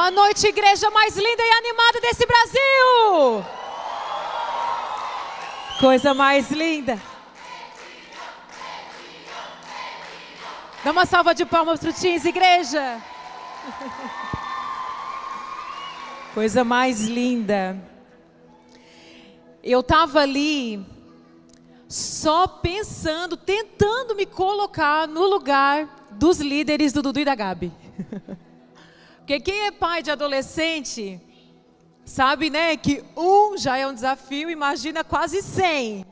Boa noite, igreja mais linda e animada desse Brasil! Coisa mais linda. Dá uma salva de palmas para o Teens, igreja. Coisa mais linda. Eu estava ali só pensando, tentando me colocar no lugar dos líderes do Dudu e da Gabi. Porque quem é pai de adolescente sabe, né, que um já é um desafio, imagina quase cem.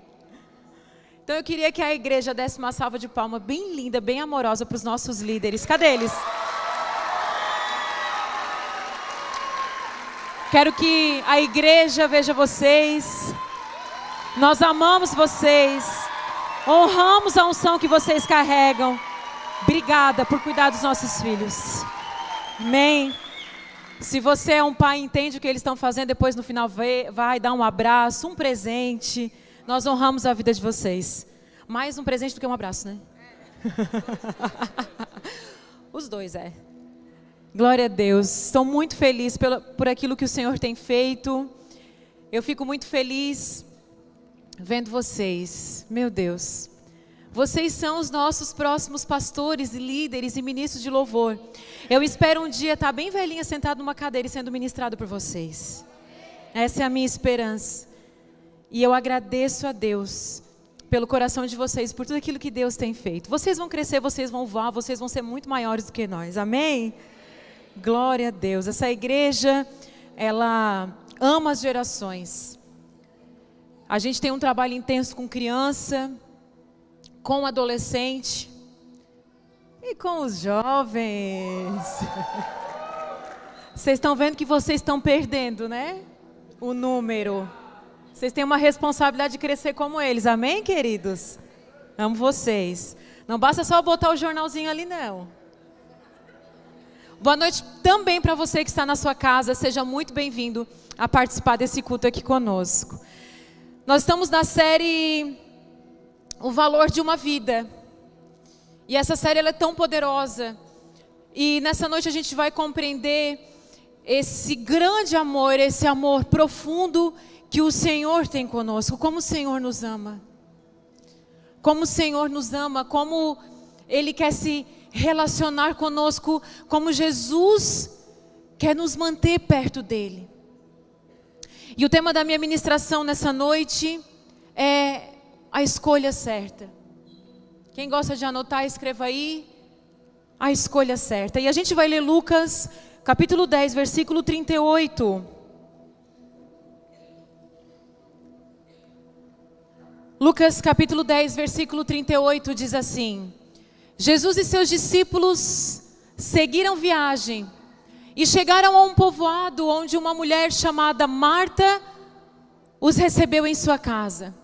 Então eu queria que a igreja desse uma salva de palma bem linda, bem amorosa para os nossos líderes. Cadê eles? Quero que a igreja veja vocês. Nós amamos vocês. Honramos a unção que vocês carregam. Obrigada por cuidar dos nossos filhos. Amém. Se você é um pai entende o que eles estão fazendo, depois no final vai, vai dar um abraço, um presente. Nós honramos a vida de vocês. Mais um presente do que um abraço, né? Os dois, é. Glória a Deus. Estou muito feliz pela, por aquilo que o Senhor tem feito. Eu fico muito feliz vendo vocês. Meu Deus. Vocês são os nossos próximos pastores, líderes e ministros de louvor. Eu espero um dia estar bem velhinha sentado numa cadeira e sendo ministrado por vocês. Essa é a minha esperança. E eu agradeço a Deus pelo coração de vocês, por tudo aquilo que Deus tem feito. Vocês vão crescer, vocês vão voar, vocês vão ser muito maiores do que nós. Amém? Glória a Deus. Essa igreja, ela ama as gerações. A gente tem um trabalho intenso com criança, com adolescente e com os jovens. Vocês estão vendo que vocês estão perdendo, né? O número. Vocês têm uma responsabilidade de crescer como eles, amém, queridos? Amo vocês. Não basta só botar o jornalzinho ali, não. Boa noite também para você que está na sua casa. Seja muito bem-vindo a participar desse culto aqui conosco. Nós estamos na série o valor de uma vida. E essa série é tão poderosa. E nessa noite a gente vai compreender esse grande amor, esse amor profundo que o Senhor tem conosco, como o Senhor nos ama. Como o Senhor nos ama, como Ele quer se relacionar conosco, como Jesus quer nos manter perto dEle. E o tema da minha ministração nessa noite é a escolha certa. Quem gosta de anotar, escreva aí a escolha certa. E a gente vai ler Lucas, capítulo 10, versículo 38. Lucas capítulo 10, versículo 38 diz assim: Jesus e seus discípulos seguiram viagem e chegaram a um povoado onde uma mulher chamada Marta os recebeu em sua casa.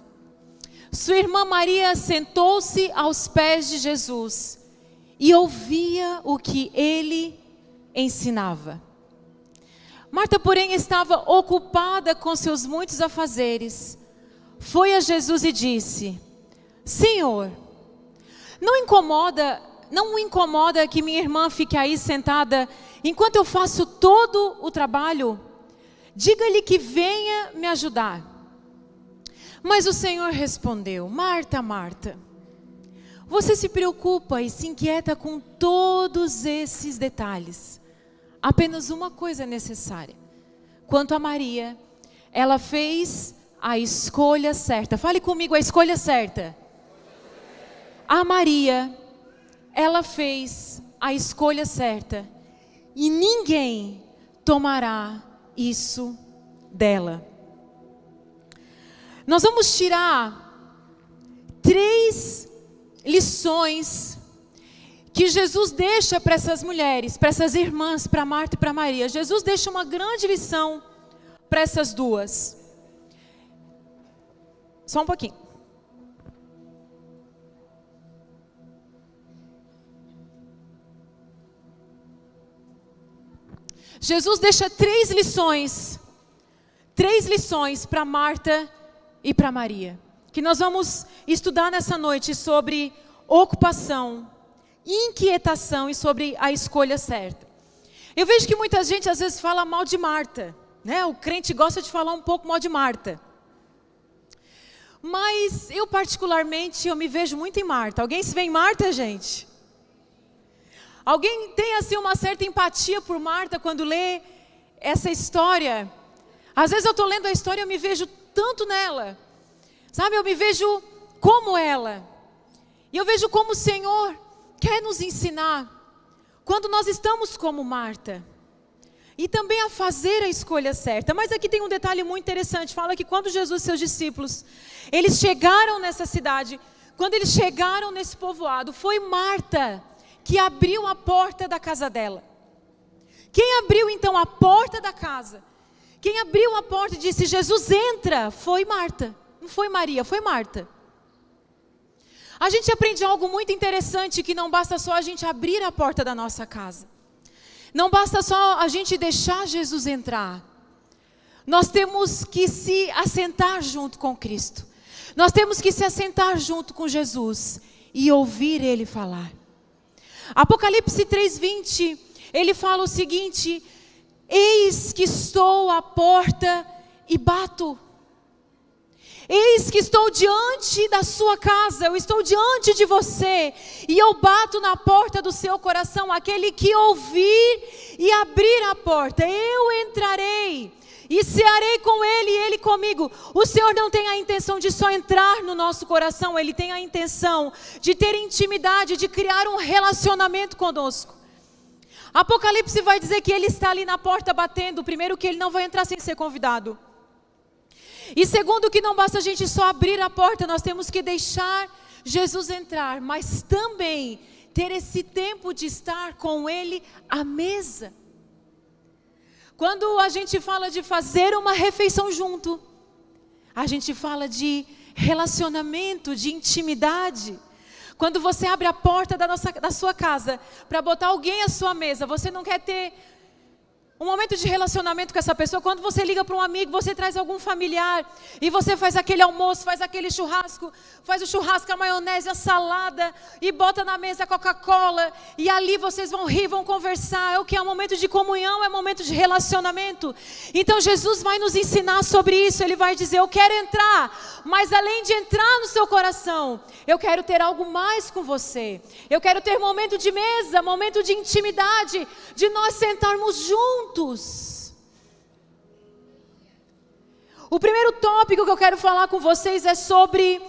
Sua irmã Maria sentou-se aos pés de Jesus e ouvia o que ele ensinava. Marta, porém, estava ocupada com seus muitos afazeres. Foi a Jesus e disse: Senhor, não incomoda, não incomoda que minha irmã fique aí sentada enquanto eu faço todo o trabalho? Diga-lhe que venha me ajudar. Mas o Senhor respondeu: Marta, Marta, você se preocupa e se inquieta com todos esses detalhes. Apenas uma coisa é necessária. Quanto a Maria, ela fez a escolha certa. Fale comigo a escolha certa. A Maria, ela fez a escolha certa. E ninguém tomará isso dela. Nós vamos tirar três lições que Jesus deixa para essas mulheres, para essas irmãs, para Marta e para Maria. Jesus deixa uma grande lição para essas duas. Só um pouquinho. Jesus deixa três lições, três lições para Marta e para Maria, que nós vamos estudar nessa noite sobre ocupação, inquietação e sobre a escolha certa. Eu vejo que muita gente às vezes fala mal de Marta, né? O crente gosta de falar um pouco mal de Marta. Mas eu particularmente eu me vejo muito em Marta. Alguém se vê em Marta, gente? Alguém tem assim uma certa empatia por Marta quando lê essa história? Às vezes eu estou lendo a história e eu me vejo tanto nela. Sabe, eu me vejo como ela. E eu vejo como o Senhor quer nos ensinar quando nós estamos como Marta. E também a fazer a escolha certa. Mas aqui tem um detalhe muito interessante. Fala que quando Jesus e seus discípulos, eles chegaram nessa cidade, quando eles chegaram nesse povoado, foi Marta que abriu a porta da casa dela. Quem abriu então a porta da casa? Quem abriu a porta e disse: Jesus entra, foi Marta. Não foi Maria, foi Marta. A gente aprende algo muito interessante: que não basta só a gente abrir a porta da nossa casa, não basta só a gente deixar Jesus entrar. Nós temos que se assentar junto com Cristo. Nós temos que se assentar junto com Jesus e ouvir Ele falar. Apocalipse 3:20, ele fala o seguinte: Eis que estou à porta e bato. Eis que estou diante da sua casa, eu estou diante de você, e eu bato na porta do seu coração, aquele que ouvir e abrir a porta, eu entrarei e cearei com ele e ele comigo. O Senhor não tem a intenção de só entrar no nosso coração, ele tem a intenção de ter intimidade, de criar um relacionamento conosco. Apocalipse vai dizer que ele está ali na porta batendo, primeiro que ele não vai entrar sem ser convidado. E segundo que não basta a gente só abrir a porta, nós temos que deixar Jesus entrar, mas também ter esse tempo de estar com ele à mesa. Quando a gente fala de fazer uma refeição junto, a gente fala de relacionamento, de intimidade. Quando você abre a porta da, nossa, da sua casa para botar alguém à sua mesa, você não quer ter um momento de relacionamento com essa pessoa, quando você liga para um amigo, você traz algum familiar e você faz aquele almoço, faz aquele churrasco, faz o churrasco, a maionese, a salada e bota na mesa a Coca-Cola e ali vocês vão rir, vão conversar. É o que é um momento de comunhão, é um momento de relacionamento. Então Jesus vai nos ensinar sobre isso. Ele vai dizer: Eu quero entrar, mas além de entrar no seu coração, eu quero ter algo mais com você. Eu quero ter momento de mesa, momento de intimidade, de nós sentarmos juntos juntos. O primeiro tópico que eu quero falar com vocês é sobre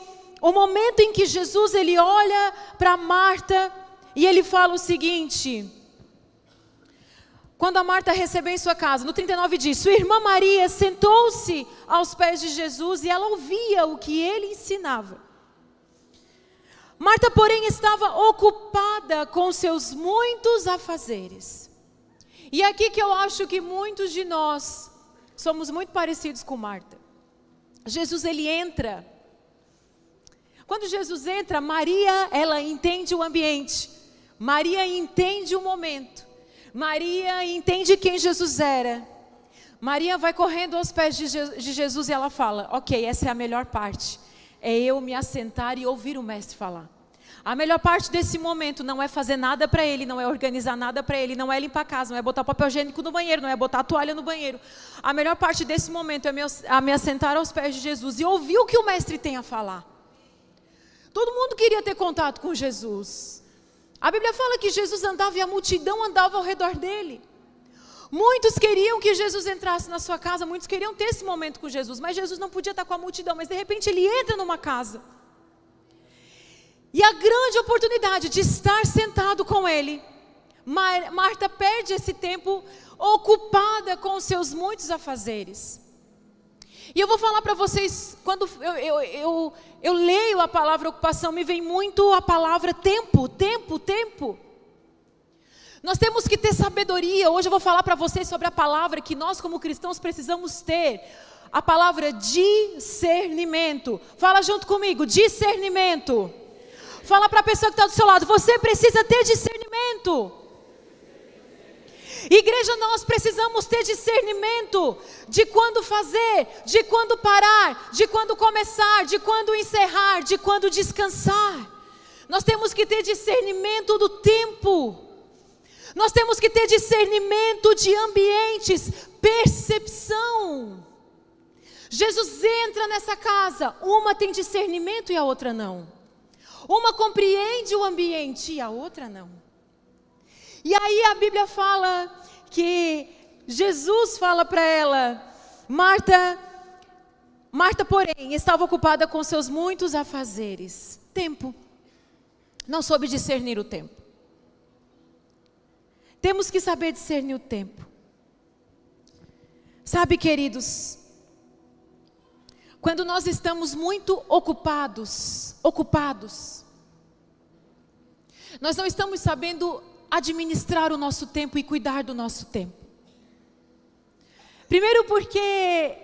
o momento em que Jesus ele olha para Marta e ele fala o seguinte: quando a Marta recebeu em sua casa, no 39 diz: Sua irmã Maria sentou-se aos pés de Jesus e ela ouvia o que ele ensinava. Marta, porém, estava ocupada com seus muitos afazeres. E aqui que eu acho que muitos de nós somos muito parecidos com Marta. Jesus ele entra. Quando Jesus entra, Maria, ela entende o ambiente. Maria entende o momento. Maria entende quem Jesus era. Maria vai correndo aos pés de Jesus e ela fala: Ok, essa é a melhor parte. É eu me assentar e ouvir o Mestre falar. A melhor parte desse momento não é fazer nada para ele, não é organizar nada para ele, não é limpar a casa, não é botar papel higiênico no banheiro, não é botar a toalha no banheiro. A melhor parte desse momento é me, a me assentar aos pés de Jesus e ouvir o que o mestre tem a falar. Todo mundo queria ter contato com Jesus. A Bíblia fala que Jesus andava e a multidão andava ao redor dele. Muitos queriam que Jesus entrasse na sua casa, muitos queriam ter esse momento com Jesus, mas Jesus não podia estar com a multidão, mas de repente ele entra numa casa. E a grande oportunidade de estar sentado com Ele, Marta perde esse tempo ocupada com seus muitos afazeres. E eu vou falar para vocês, quando eu, eu, eu, eu, leio a palavra ocupação, me vem muito a palavra tempo, tempo, tempo. Nós temos que ter sabedoria. Hoje eu vou falar para vocês sobre a palavra que nós, como cristãos, precisamos ter. A palavra discernimento. Fala junto comigo: discernimento. Fala para a pessoa que está do seu lado: você precisa ter discernimento. Igreja, nós precisamos ter discernimento de quando fazer, de quando parar, de quando começar, de quando encerrar, de quando descansar. Nós temos que ter discernimento do tempo. Nós temos que ter discernimento de ambientes, percepção. Jesus entra nessa casa, uma tem discernimento e a outra não. Uma compreende o ambiente e a outra não. E aí a Bíblia fala que Jesus fala para ela, Marta, Marta, porém, estava ocupada com seus muitos afazeres. Tempo. Não soube discernir o tempo. Temos que saber discernir o tempo. Sabe, queridos, quando nós estamos muito ocupados, ocupados, nós não estamos sabendo administrar o nosso tempo e cuidar do nosso tempo. Primeiro, porque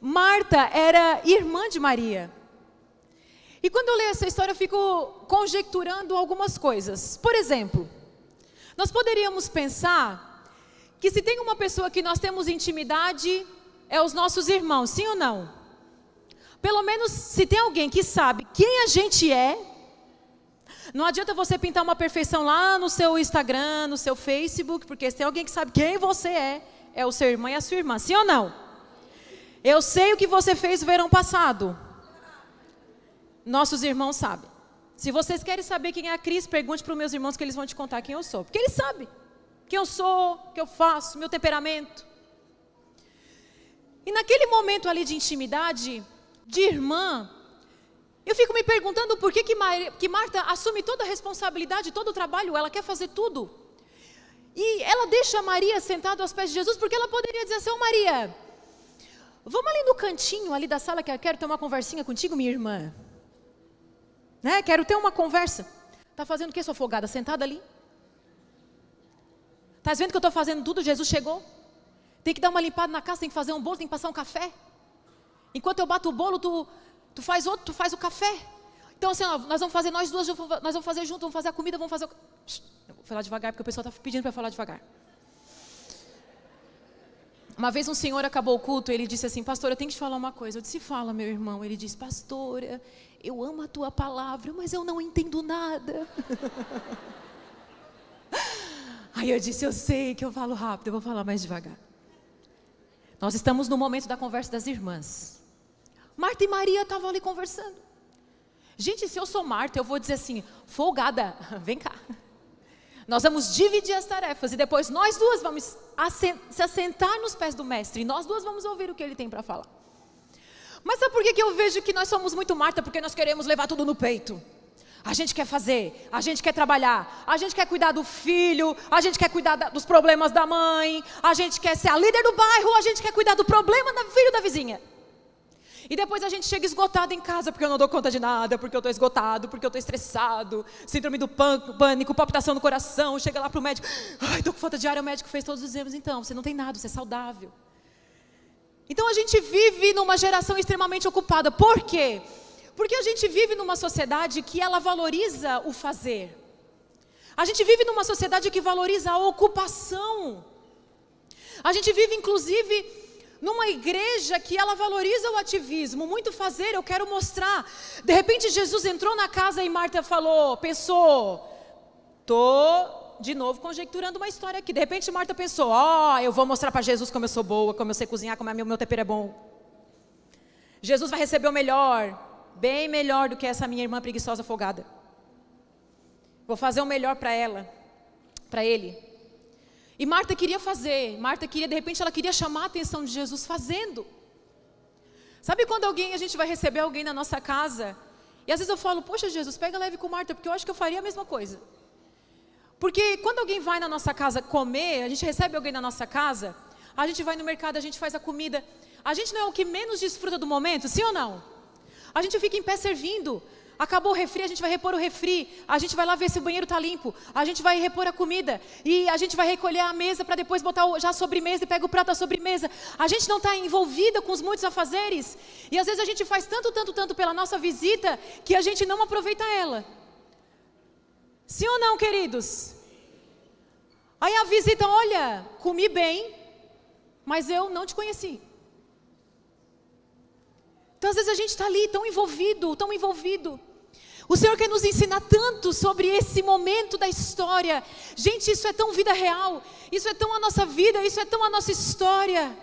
Marta era irmã de Maria. E quando eu leio essa história, eu fico conjecturando algumas coisas. Por exemplo, nós poderíamos pensar que se tem uma pessoa que nós temos intimidade, é os nossos irmãos, sim ou não? Pelo menos se tem alguém que sabe quem a gente é, não adianta você pintar uma perfeição lá no seu Instagram, no seu Facebook, porque se tem alguém que sabe quem você é, é o seu irmão e a sua irmã, sim ou não? Eu sei o que você fez no verão passado. Nossos irmãos sabem. Se vocês querem saber quem é a Cris, pergunte para os meus irmãos que eles vão te contar quem eu sou. Porque eles sabem quem eu sou, o que eu faço, meu temperamento. E naquele momento ali de intimidade, de irmã, eu fico me perguntando por que, que, Mar, que Marta assume toda a responsabilidade, todo o trabalho, ela quer fazer tudo. E ela deixa Maria sentada aos pés de Jesus, porque ela poderia dizer assim, Maria, vamos ali no cantinho ali da sala que eu quero ter uma conversinha contigo, minha irmã. Né? Quero ter uma conversa. Está fazendo o que, sua folgada? Sentada ali? Está vendo que eu estou fazendo tudo? Jesus chegou? Tem que dar uma limpada na casa, tem que fazer um bolo, tem que passar um café. Enquanto eu bato o bolo, tu, tu faz outro, tu faz o café. Então, assim, ó, nós vamos fazer, nós duas, nós vamos fazer junto, vamos fazer a comida, vamos fazer. O... vou falar devagar, porque o pessoal está pedindo para falar devagar. Uma vez um senhor acabou o culto, ele disse assim, pastor, eu tenho que te falar uma coisa. Eu disse, fala, meu irmão. Ele disse, pastora, eu amo a tua palavra, mas eu não entendo nada. Aí eu disse, eu sei que eu falo rápido, eu vou falar mais devagar. Nós estamos no momento da conversa das irmãs. Marta e Maria estavam ali conversando. Gente, se eu sou Marta, eu vou dizer assim: folgada, vem cá. Nós vamos dividir as tarefas e depois nós duas vamos se assentar nos pés do mestre e nós duas vamos ouvir o que ele tem para falar. Mas sabe por que, eu vejo que nós somos muito Marta? Porque nós queremos levar tudo no peito. A gente quer fazer, a gente quer trabalhar, a gente quer cuidar do filho, a gente quer cuidar da, dos problemas da mãe, a gente quer ser a líder do bairro, a gente quer cuidar do problema do filho da vizinha. E depois a gente chega esgotado em casa porque eu não dou conta de nada, porque eu estou esgotado, porque eu estou estressado, síndrome do pânico, palpitação no coração, chega lá para o médico, ai, estou com falta de ar, o médico fez todos os exames, então, você não tem nada, você é saudável. Então a gente vive numa geração extremamente ocupada, por quê? Porque a gente vive numa sociedade que ela valoriza o fazer. A gente vive numa sociedade que valoriza a ocupação. A gente vive, inclusive, numa igreja que ela valoriza o ativismo, muito fazer, eu quero mostrar. De repente Jesus entrou na casa e Marta falou, pensou, tô de novo conjecturando uma história aqui. De repente Marta pensou, ó, oh, eu vou mostrar para Jesus como eu sou boa, como eu sei cozinhar, como é meu, meu tempero é bom. Jesus vai receber o melhor, bem melhor do que essa minha irmã preguiçosa folgada. Vou fazer o melhor para ela, para ele. E Marta queria fazer, Marta queria, de repente, ela queria chamar a atenção de Jesus fazendo. Sabe quando alguém, a gente vai receber alguém na nossa casa, e às vezes eu falo, poxa Jesus, pega leve com Marta, porque eu acho que eu faria a mesma coisa. Porque quando alguém vai na nossa casa comer, a gente recebe alguém na nossa casa, a gente vai no mercado, a gente faz a comida, a gente não é o que menos desfruta do momento, sim ou não? A gente fica em pé servindo, Acabou o refri, a gente vai repor o refri. A gente vai lá ver se o banheiro está limpo. A gente vai repor a comida. E a gente vai recolher a mesa para depois botar já a sobremesa e pega o prato da sobremesa. A gente não está envolvida com os muitos afazeres. E às vezes a gente faz tanto, tanto, tanto pela nossa visita que a gente não aproveita ela. Sim ou não, queridos? Aí a visita, olha, comi bem, mas eu não te conheci. Então, às vezes, a gente está ali tão envolvido, tão envolvido. O Senhor quer nos ensinar tanto sobre esse momento da história. Gente, isso é tão vida real, isso é tão a nossa vida, isso é tão a nossa história.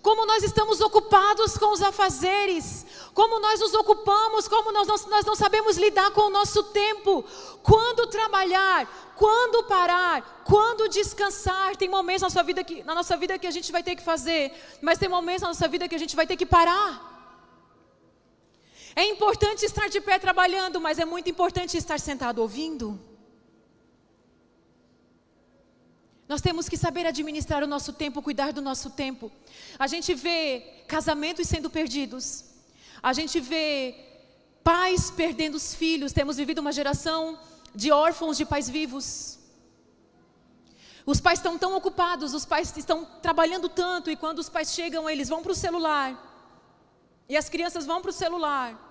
Como nós estamos ocupados com os afazeres, como nós nos ocupamos, como nós não, nós não sabemos lidar com o nosso tempo. Quando trabalhar, quando parar, quando descansar. Tem momentos na, sua vida que, na nossa vida que a gente vai ter que fazer, mas tem momentos na nossa vida que a gente vai ter que parar. É importante estar de pé trabalhando, mas é muito importante estar sentado ouvindo. Nós temos que saber administrar o nosso tempo, cuidar do nosso tempo. A gente vê casamentos sendo perdidos. A gente vê pais perdendo os filhos. Temos vivido uma geração de órfãos de pais vivos. Os pais estão tão ocupados, os pais estão trabalhando tanto, e quando os pais chegam, eles vão para o celular. E as crianças vão para o celular.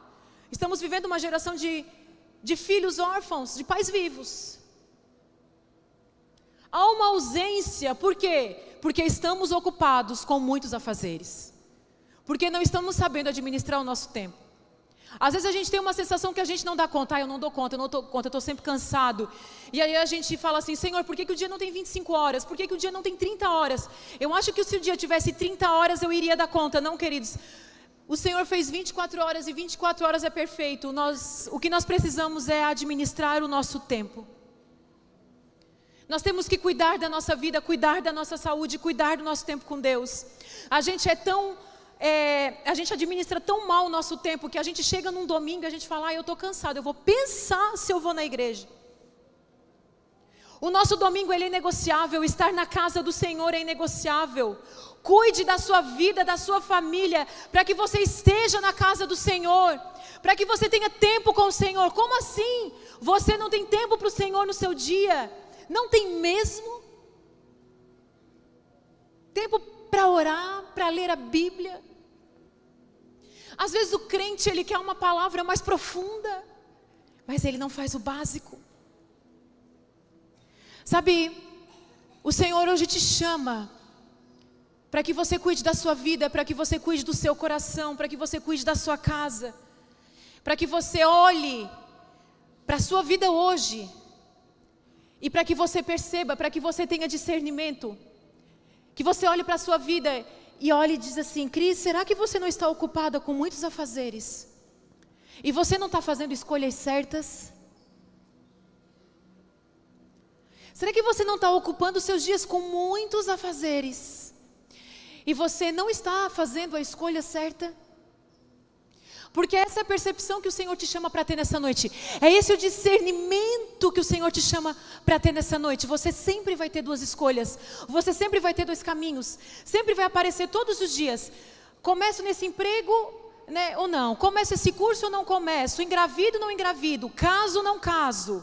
Estamos vivendo uma geração de, de filhos órfãos, de pais vivos. Há uma ausência, por quê? Porque estamos ocupados com muitos afazeres. Porque não estamos sabendo administrar o nosso tempo. Às vezes a gente tem uma sensação que a gente não dá conta, ah, eu não dou conta, eu não dou conta, eu estou sempre cansado. E aí a gente fala assim, Senhor, por que, que o dia não tem 25 horas? Por que, que o dia não tem 30 horas? Eu acho que se o dia tivesse 30 horas eu iria dar conta. Não, queridos. O Senhor fez 24 horas e 24 horas é perfeito. Nós, o que nós precisamos é administrar o nosso tempo. Nós temos que cuidar da nossa vida, cuidar da nossa saúde, cuidar do nosso tempo com Deus. A gente é tão. É, a gente administra tão mal o nosso tempo que a gente chega num domingo e a gente fala, ah, eu estou cansado, eu vou pensar se eu vou na igreja. O nosso domingo ele é negociável, estar na casa do Senhor é inegociável. Cuide da sua vida, da sua família, para que você esteja na casa do Senhor, para que você tenha tempo com o Senhor. Como assim? Você não tem tempo para o Senhor no seu dia? Não tem mesmo? Tempo para orar, para ler a Bíblia? Às vezes o crente ele quer uma palavra mais profunda, mas ele não faz o básico. Sabe, o Senhor hoje te chama para que você cuide da sua vida, para que você cuide do seu coração, para que você cuide da sua casa, para que você olhe para a sua vida hoje e para que você perceba, para que você tenha discernimento, que você olhe para a sua vida e olhe e diz assim: Cris, será que você não está ocupada com muitos afazeres? E você não está fazendo escolhas certas? Será que você não está ocupando seus dias com muitos afazeres? e você não está fazendo a escolha certa? Porque essa é a percepção que o Senhor te chama para ter nessa noite. É esse o discernimento que o Senhor te chama para ter nessa noite. Você sempre vai ter duas escolhas. Você sempre vai ter dois caminhos. Sempre vai aparecer todos os dias. Começo nesse emprego, né, ou não? Começo esse curso ou não começo? Engravido ou não engravido? Caso ou não caso?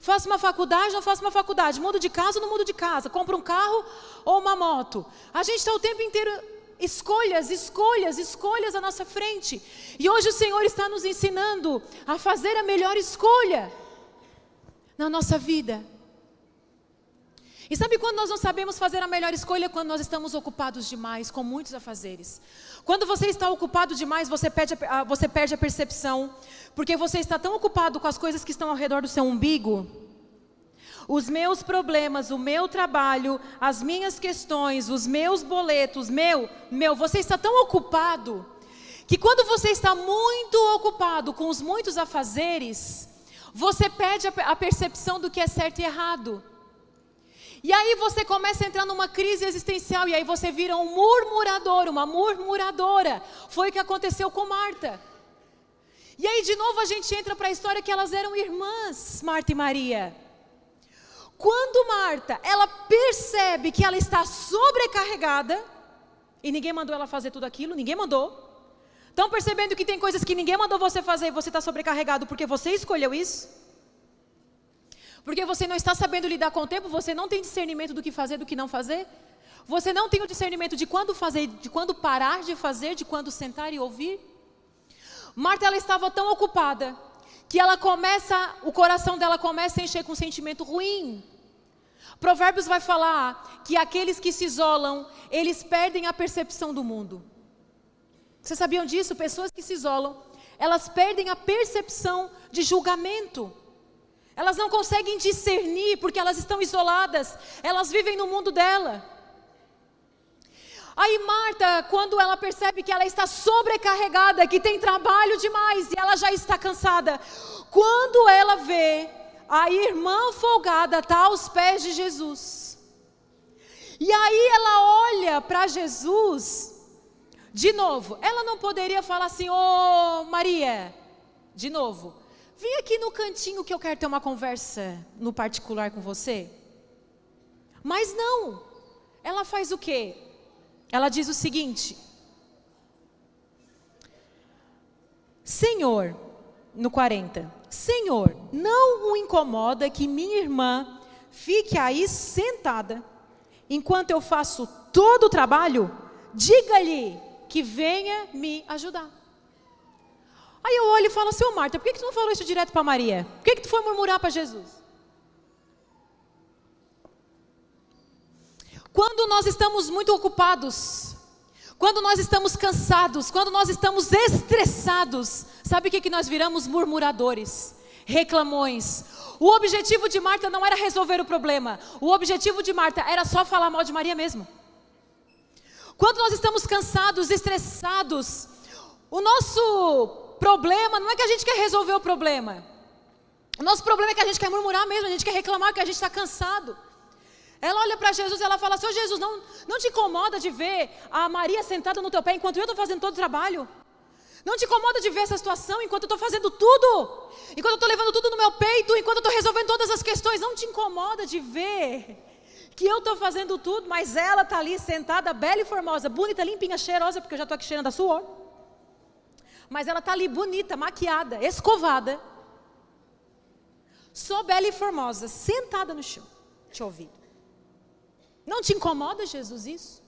Faço uma faculdade, não faço uma faculdade. Mudo de casa não mudo de casa. Compro um carro ou uma moto. A gente está o tempo inteiro escolhas, escolhas, escolhas à nossa frente. E hoje o Senhor está nos ensinando a fazer a melhor escolha na nossa vida. E sabe quando nós não sabemos fazer a melhor escolha? Quando nós estamos ocupados demais, com muitos afazeres. Quando você está ocupado demais, você perde, a, você perde a percepção, porque você está tão ocupado com as coisas que estão ao redor do seu umbigo. Os meus problemas, o meu trabalho, as minhas questões, os meus boletos, meu, meu, você está tão ocupado que quando você está muito ocupado com os muitos afazeres, você perde a, a percepção do que é certo e errado. E aí você começa a entrar numa crise existencial e aí você vira um murmurador, uma murmuradora. Foi o que aconteceu com Marta. E aí de novo a gente entra para a história que elas eram irmãs, Marta e Maria. Quando Marta, ela percebe que ela está sobrecarregada, e ninguém mandou ela fazer tudo aquilo, ninguém mandou. Estão percebendo que tem coisas que ninguém mandou você fazer e você está sobrecarregado porque você escolheu isso? Porque você não está sabendo lidar com o tempo, você não tem discernimento do que fazer, do que não fazer. Você não tem o discernimento de quando fazer, de quando parar de fazer, de quando sentar e ouvir. Marta ela estava tão ocupada que ela começa, o coração dela começa a encher com um sentimento ruim. Provérbios vai falar que aqueles que se isolam, eles perdem a percepção do mundo. Vocês sabiam disso? Pessoas que se isolam, elas perdem a percepção de julgamento. Elas não conseguem discernir porque elas estão isoladas, elas vivem no mundo dela. Aí Marta, quando ela percebe que ela está sobrecarregada, que tem trabalho demais e ela já está cansada, quando ela vê a irmã folgada tá aos pés de Jesus. E aí ela olha para Jesus de novo. Ela não poderia falar assim: "Ô, oh, Maria, de novo. Vem aqui no cantinho que eu quero ter uma conversa no particular com você". Mas não. Ela faz o quê? Ela diz o seguinte: Senhor, no 40, Senhor, não o incomoda que minha irmã fique aí sentada enquanto eu faço todo o trabalho? Diga-lhe que venha me ajudar. Aí eu olho e falo ô Marta, por que, que tu não falou isso direto para Maria? Por que, que tu foi murmurar para Jesus? Quando nós estamos muito ocupados, quando nós estamos cansados, quando nós estamos estressados, sabe o que, que nós viramos? Murmuradores, reclamões. O objetivo de Marta não era resolver o problema, o objetivo de Marta era só falar mal de Maria mesmo. Quando nós estamos cansados, estressados, o nosso problema não é que a gente quer resolver o problema. O nosso problema é que a gente quer murmurar mesmo, a gente quer reclamar que a gente está cansado. Ela olha para Jesus e ela fala: Senhor Jesus, não, não te incomoda de ver a Maria sentada no teu pé enquanto eu estou fazendo todo o trabalho? Não te incomoda de ver essa situação enquanto eu estou fazendo tudo? Enquanto eu estou levando tudo no meu peito, enquanto eu estou resolvendo todas as questões? Não te incomoda de ver que eu estou fazendo tudo, mas ela está ali sentada, bela e formosa, bonita, limpinha, cheirosa, porque eu já estou aqui cheirando a suor. Mas ela está ali bonita, maquiada, escovada, só bela e formosa, sentada no chão, te ouvindo. Não te incomoda, Jesus, isso?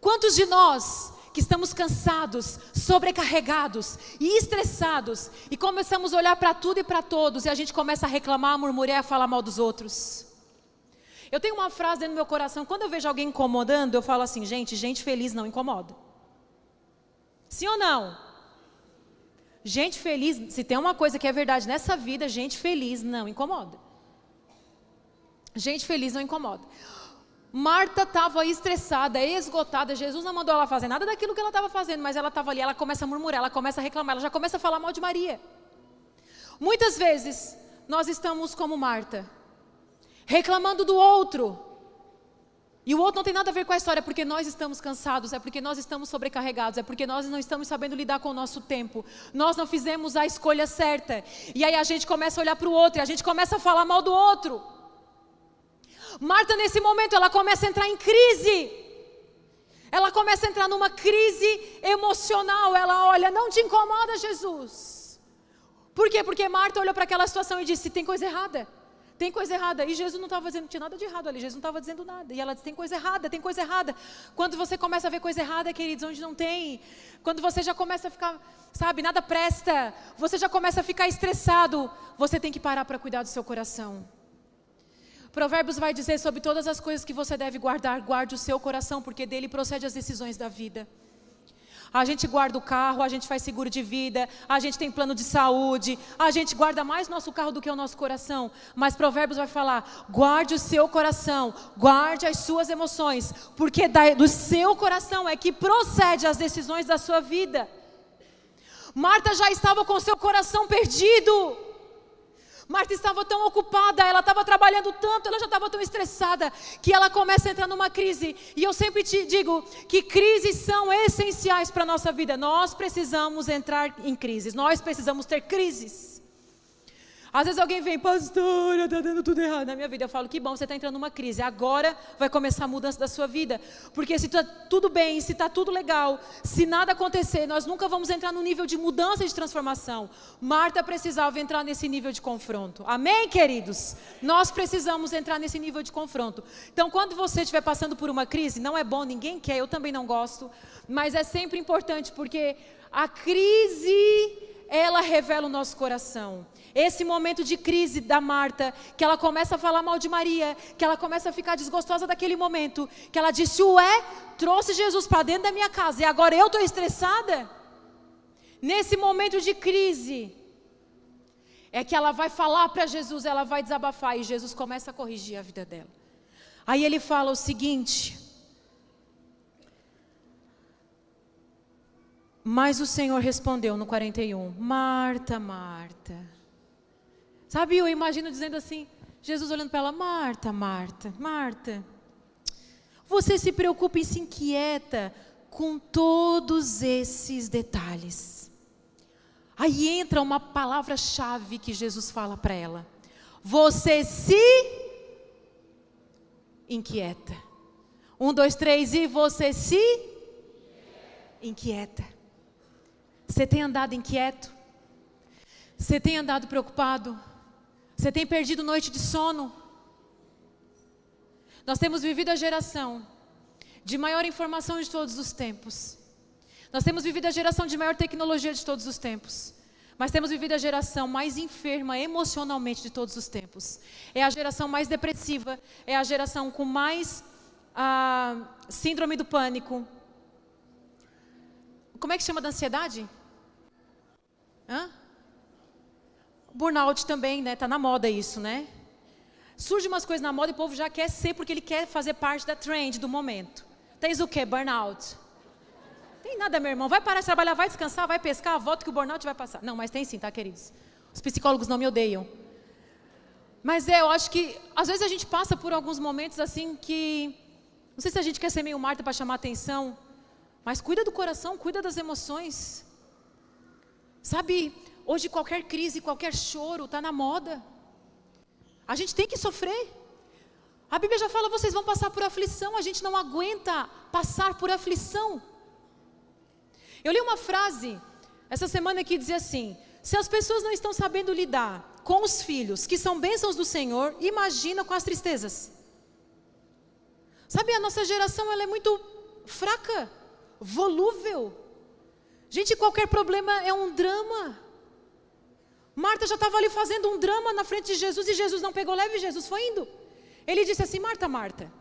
Quantos de nós que estamos cansados, sobrecarregados e estressados e começamos a olhar para tudo e para todos e a gente começa a reclamar, a murmurar, a falar mal dos outros? Eu tenho uma frase dentro do meu coração, quando eu vejo alguém incomodando, eu falo assim, gente, gente feliz não incomoda. Sim ou não? Gente feliz, se tem uma coisa que é verdade nessa vida, gente feliz não incomoda. Gente feliz não incomoda. Marta estava estressada, esgotada. Jesus não mandou ela fazer nada daquilo que ela estava fazendo, mas ela estava ali, ela começa a murmurar, ela começa a reclamar, ela já começa a falar mal de Maria. Muitas vezes nós estamos como Marta, reclamando do outro. E o outro não tem nada a ver com a história, é porque nós estamos cansados, é porque nós estamos sobrecarregados, é porque nós não estamos sabendo lidar com o nosso tempo. Nós não fizemos a escolha certa. E aí a gente começa a olhar para o outro, e a gente começa a falar mal do outro. Marta, nesse momento, ela começa a entrar em crise. Ela começa a entrar numa crise emocional. Ela olha, não te incomoda, Jesus. Por quê? Porque Marta olhou para aquela situação e disse: tem coisa errada. Tem coisa errada. E Jesus não estava dizendo, tinha nada de errado ali. Jesus não estava dizendo nada. E ela disse: tem coisa errada, tem coisa errada. Quando você começa a ver coisa errada, queridos, onde não tem. Quando você já começa a ficar, sabe, nada presta. Você já começa a ficar estressado. Você tem que parar para cuidar do seu coração. Provérbios vai dizer sobre todas as coisas que você deve guardar, guarde o seu coração, porque dele procede as decisões da vida. A gente guarda o carro, a gente faz seguro de vida, a gente tem plano de saúde, a gente guarda mais nosso carro do que o nosso coração. Mas Provérbios vai falar: guarde o seu coração, guarde as suas emoções, porque do seu coração é que procede as decisões da sua vida. Marta já estava com seu coração perdido. Marta estava tão ocupada, ela estava trabalhando tanto, ela já estava tão estressada, que ela começa a entrar numa crise. E eu sempre te digo que crises são essenciais para a nossa vida. Nós precisamos entrar em crises, nós precisamos ter crises. Às vezes alguém vem, pastora, está dando tudo errado na minha vida. Eu falo, que bom, você está entrando numa crise. Agora vai começar a mudança da sua vida. Porque se está tudo bem, se está tudo legal, se nada acontecer, nós nunca vamos entrar no nível de mudança e de transformação. Marta precisava entrar nesse nível de confronto. Amém, queridos? Nós precisamos entrar nesse nível de confronto. Então, quando você estiver passando por uma crise, não é bom, ninguém quer, eu também não gosto. Mas é sempre importante, porque a crise, ela revela o nosso coração. Esse momento de crise da Marta, que ela começa a falar mal de Maria, que ela começa a ficar desgostosa daquele momento, que ela disse: Ué, trouxe Jesus para dentro da minha casa e agora eu estou estressada? nesse momento de crise, é que ela vai falar para Jesus, ela vai desabafar e Jesus começa a corrigir a vida dela. Aí ele fala o seguinte: Mas o Senhor respondeu no 41, Marta, Marta. Sabe, eu imagino dizendo assim, Jesus olhando para ela, Marta, Marta, Marta. Você se preocupa e se inquieta com todos esses detalhes. Aí entra uma palavra-chave que Jesus fala para ela. Você se inquieta. Um, dois, três, e você se inquieta. Você tem andado inquieto? Você tem andado preocupado? Você tem perdido noite de sono? Nós temos vivido a geração de maior informação de todos os tempos. Nós temos vivido a geração de maior tecnologia de todos os tempos. Mas temos vivido a geração mais enferma emocionalmente de todos os tempos. É a geração mais depressiva, é a geração com mais ah, síndrome do pânico. Como é que chama da ansiedade? Hã? Burnout também, né? Tá na moda isso, né? Surge umas coisas na moda e o povo já quer ser porque ele quer fazer parte da trend do momento. Tens o que? Burnout. Tem nada, meu irmão. Vai parar de trabalhar, vai descansar, vai pescar, volta que o burnout vai passar. Não, mas tem sim, tá, queridos? Os psicólogos não me odeiam. Mas é, eu acho que às vezes a gente passa por alguns momentos assim que. Não sei se a gente quer ser meio Marta para chamar atenção, mas cuida do coração, cuida das emoções. Sabe, hoje qualquer crise, qualquer choro está na moda. A gente tem que sofrer. A Bíblia já fala, vocês vão passar por aflição, a gente não aguenta passar por aflição. Eu li uma frase essa semana que dizia assim: se as pessoas não estão sabendo lidar com os filhos que são bênçãos do Senhor, imagina com as tristezas. Sabe, a nossa geração ela é muito fraca, volúvel. Gente, qualquer problema é um drama. Marta já estava ali fazendo um drama na frente de Jesus e Jesus não pegou leve, Jesus foi indo. Ele disse assim: Marta, Marta,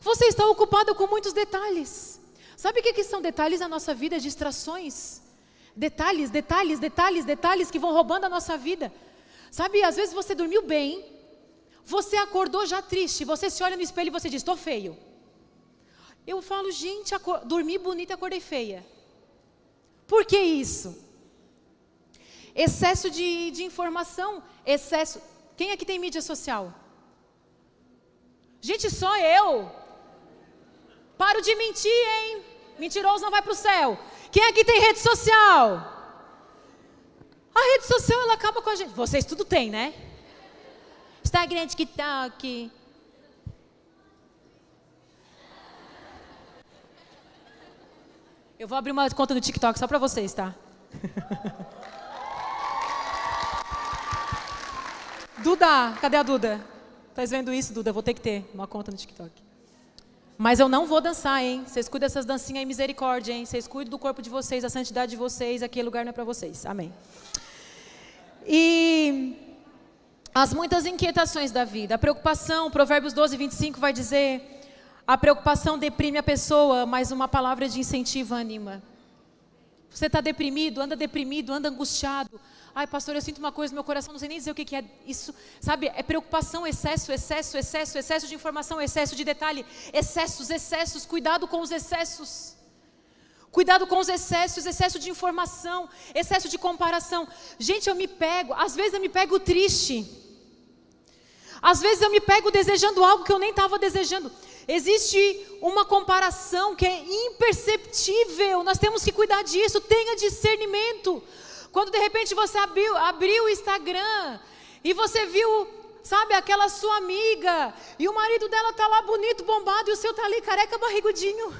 você está ocupada com muitos detalhes. Sabe o que, que são detalhes na nossa vida? Distrações. Detalhes, detalhes, detalhes, detalhes que vão roubando a nossa vida. Sabe, às vezes você dormiu bem, você acordou já triste, você se olha no espelho e você diz: estou feio. Eu falo, gente, dormi bonita, acordei feia. Por que isso? Excesso de, de informação, excesso. Quem aqui tem mídia social? Gente, só eu. Paro de mentir, hein? Mentiroso não vai para o céu. Quem aqui tem rede social? A rede social ela acaba com a gente. Vocês tudo tem, né? Instagram, TikTok. Eu vou abrir uma conta no TikTok só para vocês, tá? Duda, cadê a Duda? Tá vendo isso, Duda? Vou ter que ter uma conta no TikTok. Mas eu não vou dançar, hein? Vocês cuidam dessas dancinhas aí, misericórdia, hein? Vocês cuidam do corpo de vocês, a santidade de vocês, aquele lugar não é para vocês. Amém. E as muitas inquietações da vida, a preocupação, Provérbios 12, 25 vai dizer a preocupação deprime a pessoa, mas uma palavra de incentivo anima. Você está deprimido, anda deprimido, anda angustiado. Ai, pastor, eu sinto uma coisa no meu coração, não sei nem dizer o que, que é isso. Sabe, é preocupação, excesso, excesso, excesso, excesso de informação, excesso de detalhe, excessos, excessos. Cuidado com os excessos. Cuidado com os excessos, excesso de informação, excesso de comparação. Gente, eu me pego, às vezes eu me pego triste. Às vezes eu me pego desejando algo que eu nem estava desejando. Existe uma comparação que é imperceptível. Nós temos que cuidar disso. Tenha discernimento. Quando de repente você abriu, abriu o Instagram e você viu, sabe, aquela sua amiga e o marido dela tá lá bonito, bombado e o seu tá ali careca, barrigudinho.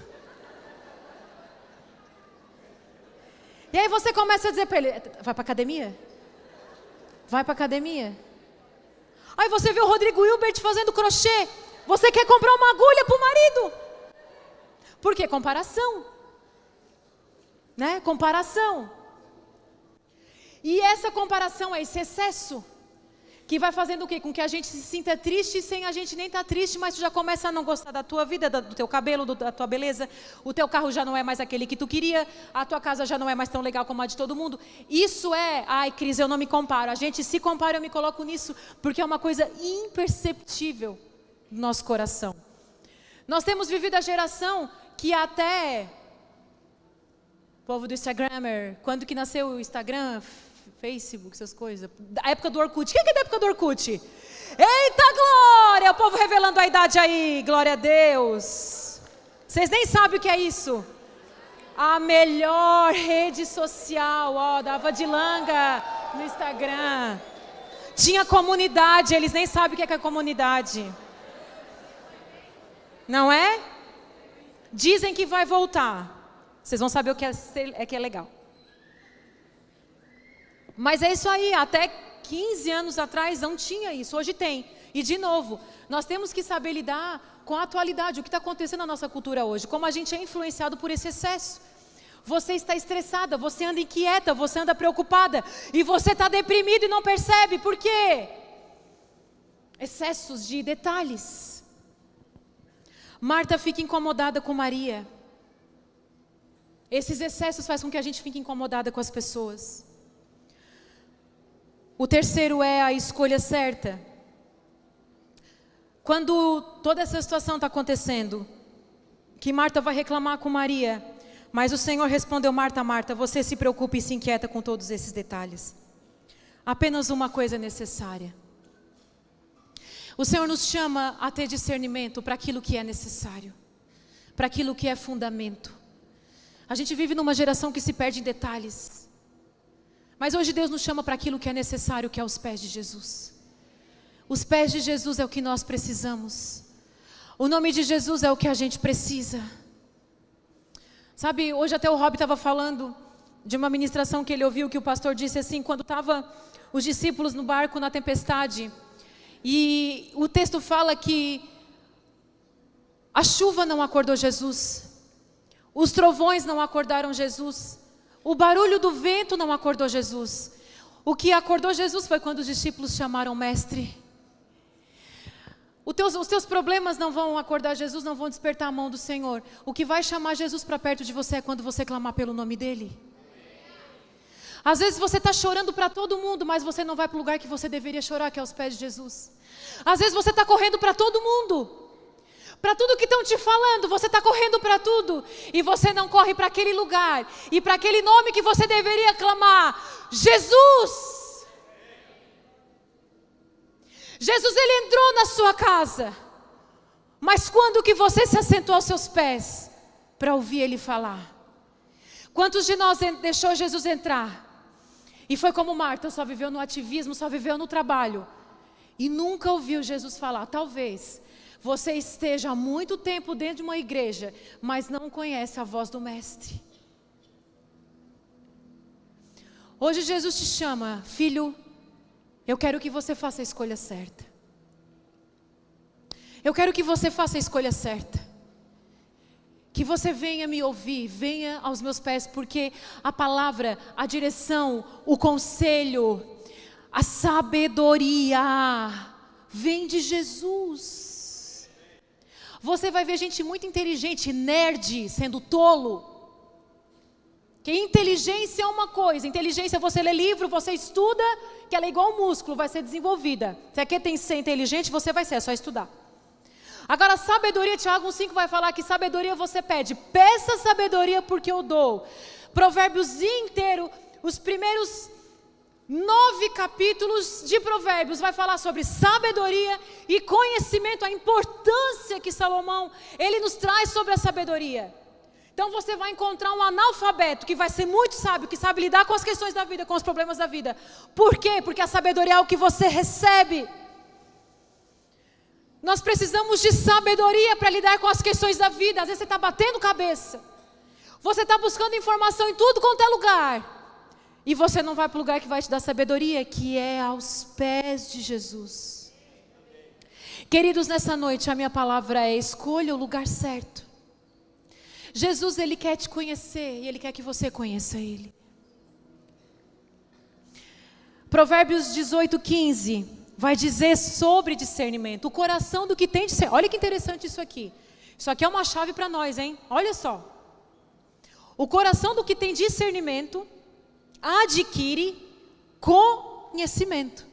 E aí você começa a dizer para ele: vai para academia? Vai para academia? Aí você vê o Rodrigo Hilbert fazendo crochê. Você quer comprar uma agulha para o marido. Por quê? Comparação. Né? Comparação. E essa comparação é esse excesso. que vai fazendo o quê? Com que a gente se sinta triste sem a gente nem estar tá triste, mas tu já começa a não gostar da tua vida, do teu cabelo, da tua beleza, o teu carro já não é mais aquele que tu queria, a tua casa já não é mais tão legal como a de todo mundo. Isso é, ai Cris, eu não me comparo. A gente se compara, eu me coloco nisso, porque é uma coisa imperceptível no nosso coração. Nós temos vivido a geração que até povo do Instagrammer, quando que nasceu o Instagram, Facebook, essas coisas. Da época do Orkut. Quem é, que é da época do Orkut? Eita glória! O povo revelando a idade aí. Glória a Deus. Vocês nem sabem o que é isso. A melhor rede social, ó, dava de langa no Instagram. Tinha comunidade, eles nem sabem o que é, que é comunidade. Não é? Dizem que vai voltar. Vocês vão saber o que é, é, que é legal. Mas é isso aí, até 15 anos atrás não tinha isso, hoje tem. E de novo, nós temos que saber lidar com a atualidade, o que está acontecendo na nossa cultura hoje, como a gente é influenciado por esse excesso. Você está estressada, você anda inquieta, você anda preocupada e você está deprimido e não percebe, por quê? Excessos de detalhes. Marta fica incomodada com Maria. Esses excessos fazem com que a gente fique incomodada com as pessoas. O terceiro é a escolha certa. Quando toda essa situação está acontecendo, que Marta vai reclamar com Maria, mas o Senhor respondeu: Marta, Marta, você se preocupa e se inquieta com todos esses detalhes. Apenas uma coisa é necessária. O Senhor nos chama a ter discernimento para aquilo que é necessário, para aquilo que é fundamento. A gente vive numa geração que se perde em detalhes. Mas hoje Deus nos chama para aquilo que é necessário, que é os pés de Jesus. Os pés de Jesus é o que nós precisamos. O nome de Jesus é o que a gente precisa. Sabe, hoje até o Rob estava falando de uma ministração que ele ouviu que o pastor disse assim, quando estavam os discípulos no barco na tempestade, e o texto fala que a chuva não acordou Jesus, os trovões não acordaram Jesus. O barulho do vento não acordou Jesus. O que acordou Jesus foi quando os discípulos chamaram mestre. Teus, os teus problemas não vão acordar Jesus, não vão despertar a mão do Senhor. O que vai chamar Jesus para perto de você é quando você clamar pelo nome dEle. Às vezes você está chorando para todo mundo, mas você não vai para o lugar que você deveria chorar, que é aos pés de Jesus. Às vezes você está correndo para todo mundo, para tudo que estão te falando, você está correndo para tudo e você não corre para aquele lugar e para aquele nome que você deveria clamar: Jesus. Jesus ele entrou na sua casa, mas quando que você se assentou aos seus pés para ouvir ele falar? Quantos de nós deixou Jesus entrar? E foi como Marta, só viveu no ativismo, só viveu no trabalho. E nunca ouviu Jesus falar. Talvez você esteja há muito tempo dentro de uma igreja, mas não conhece a voz do Mestre. Hoje Jesus te chama, filho, eu quero que você faça a escolha certa. Eu quero que você faça a escolha certa. Que você venha me ouvir, venha aos meus pés, porque a palavra, a direção, o conselho, a sabedoria vem de Jesus. Você vai ver gente muito inteligente, nerd, sendo tolo. Que inteligência é uma coisa, inteligência é você lê livro, você estuda, que ela é igual ao músculo, vai ser desenvolvida. Se aqui tem que ser inteligente, você vai ser, é só estudar. Agora, sabedoria, Tiago 1,5 vai falar que sabedoria você pede. Peça sabedoria porque eu dou. Provérbios inteiro, os primeiros nove capítulos de Provérbios vai falar sobre sabedoria e conhecimento, a importância que Salomão ele nos traz sobre a sabedoria. Então você vai encontrar um analfabeto que vai ser muito sábio, que sabe lidar com as questões da vida, com os problemas da vida. Por quê? Porque a sabedoria é o que você recebe. Nós precisamos de sabedoria para lidar com as questões da vida. Às vezes você está batendo cabeça. Você está buscando informação em tudo quanto é lugar. E você não vai para o lugar que vai te dar sabedoria, que é aos pés de Jesus. Queridos, nessa noite a minha palavra é: escolha o lugar certo. Jesus, Ele quer te conhecer e Ele quer que você conheça Ele. Provérbios 18, 15. Vai dizer sobre discernimento, o coração do que tem ser. Olha que interessante isso aqui. Isso aqui é uma chave para nós, hein? Olha só. O coração do que tem discernimento adquire conhecimento.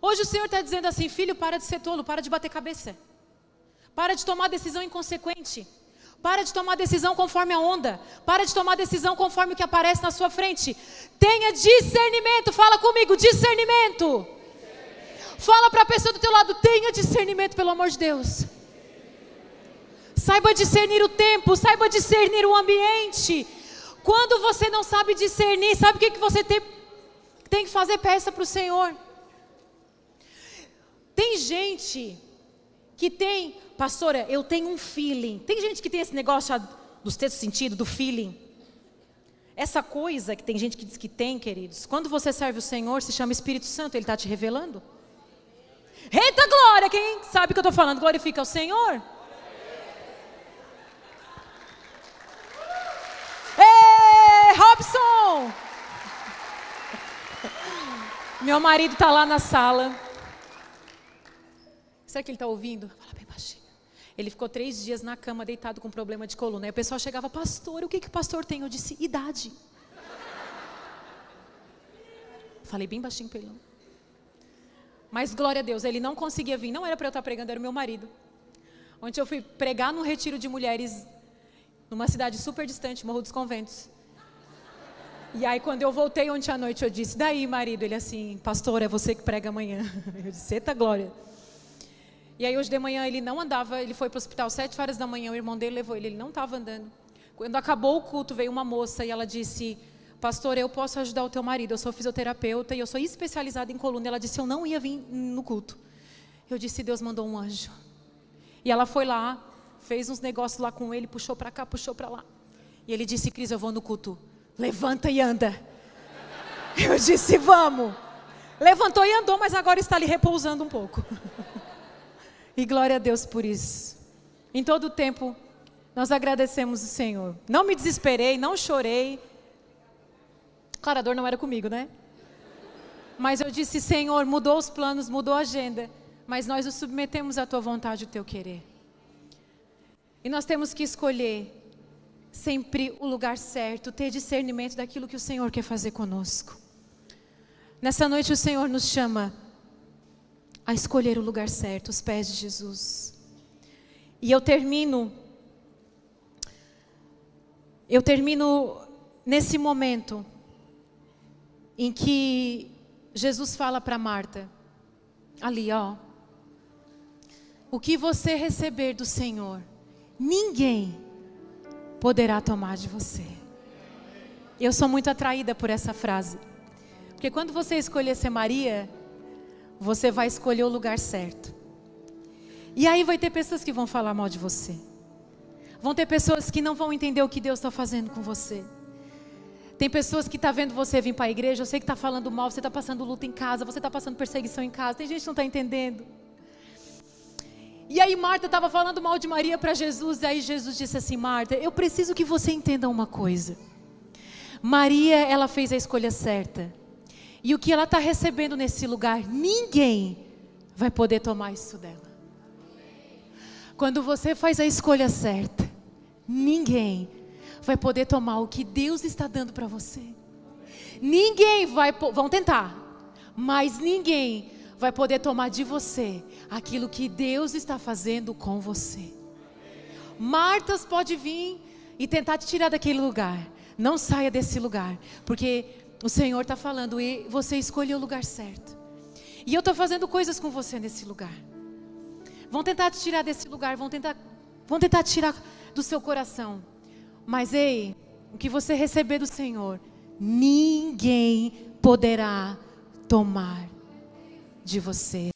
Hoje o Senhor está dizendo assim: filho, para de ser tolo, para de bater cabeça, para de tomar decisão inconsequente. Para de tomar decisão conforme a onda. Para de tomar decisão conforme o que aparece na sua frente. Tenha discernimento. Fala comigo, discernimento. Fala para a pessoa do teu lado, tenha discernimento, pelo amor de Deus. Saiba discernir o tempo, saiba discernir o ambiente. Quando você não sabe discernir, sabe o que, que você tem, tem que fazer? Peça para o Senhor. Tem gente que tem pastora, eu tenho um feeling. Tem gente que tem esse negócio dos textos sentido, do feeling. Essa coisa que tem gente que diz que tem, queridos, quando você serve o Senhor, se chama Espírito Santo, Ele está te revelando. Eita glória! Quem sabe o que eu estou falando? Glorifica o Senhor. Ei, Robson! Meu marido está lá na sala. Será que ele está ouvindo? Fala bem baixinho. Ele ficou três dias na cama, deitado com problema de coluna. Aí o pessoal chegava, pastor, o que, que o pastor tem? Eu disse, idade. Falei bem baixinho para ele. Mas glória a Deus, ele não conseguia vir. Não era para eu estar pregando, era o meu marido. Ontem eu fui pregar num retiro de mulheres numa cidade super distante, Morro dos Conventos. E aí, quando eu voltei ontem à noite, eu disse: Daí, marido? Ele assim, pastor, é você que prega amanhã. Eu disse: Eita glória. E aí hoje de manhã ele não andava, ele foi para o hospital sete horas da manhã, o irmão dele levou ele, ele não estava andando. Quando acabou o culto, veio uma moça e ela disse, pastor, eu posso ajudar o teu marido, eu sou fisioterapeuta e eu sou especializada em coluna. Ela disse, eu não ia vir no culto. Eu disse, Deus mandou um anjo. E ela foi lá, fez uns negócios lá com ele, puxou para cá, puxou para lá. E ele disse, Cris, eu vou no culto. Levanta e anda. Eu disse, vamos. Levantou e andou, mas agora está ali repousando um pouco. E glória a Deus por isso. Em todo o tempo, nós agradecemos o Senhor. Não me desesperei, não chorei. Claro, a dor não era comigo, né? Mas eu disse, Senhor, mudou os planos, mudou a agenda. Mas nós o submetemos à tua vontade, o teu querer. E nós temos que escolher sempre o lugar certo, ter discernimento daquilo que o Senhor quer fazer conosco. Nessa noite o Senhor nos chama a escolher o lugar certo, os pés de Jesus. E eu termino, eu termino nesse momento em que Jesus fala para Marta, ali ó, o que você receber do Senhor, ninguém poderá tomar de você. Eu sou muito atraída por essa frase, porque quando você escolher ser Maria, você vai escolher o lugar certo. E aí vai ter pessoas que vão falar mal de você. Vão ter pessoas que não vão entender o que Deus está fazendo com você. Tem pessoas que estão tá vendo você vir para a igreja, eu sei que está falando mal, você está passando luta em casa, você está passando perseguição em casa, tem gente que não está entendendo. E aí Marta estava falando mal de Maria para Jesus, e aí Jesus disse assim, Marta, eu preciso que você entenda uma coisa. Maria, ela fez a escolha certa. E o que ela está recebendo nesse lugar, ninguém vai poder tomar isso dela. Quando você faz a escolha certa, ninguém vai poder tomar o que Deus está dando para você. Ninguém vai, vão tentar, mas ninguém vai poder tomar de você aquilo que Deus está fazendo com você. Martas pode vir e tentar te tirar daquele lugar. Não saia desse lugar, porque o Senhor está falando e você escolheu o lugar certo. E eu estou fazendo coisas com você nesse lugar. Vão tentar te tirar desse lugar, vão tentar, vão tentar te tirar do seu coração. Mas ei, o que você receber do Senhor, ninguém poderá tomar de você.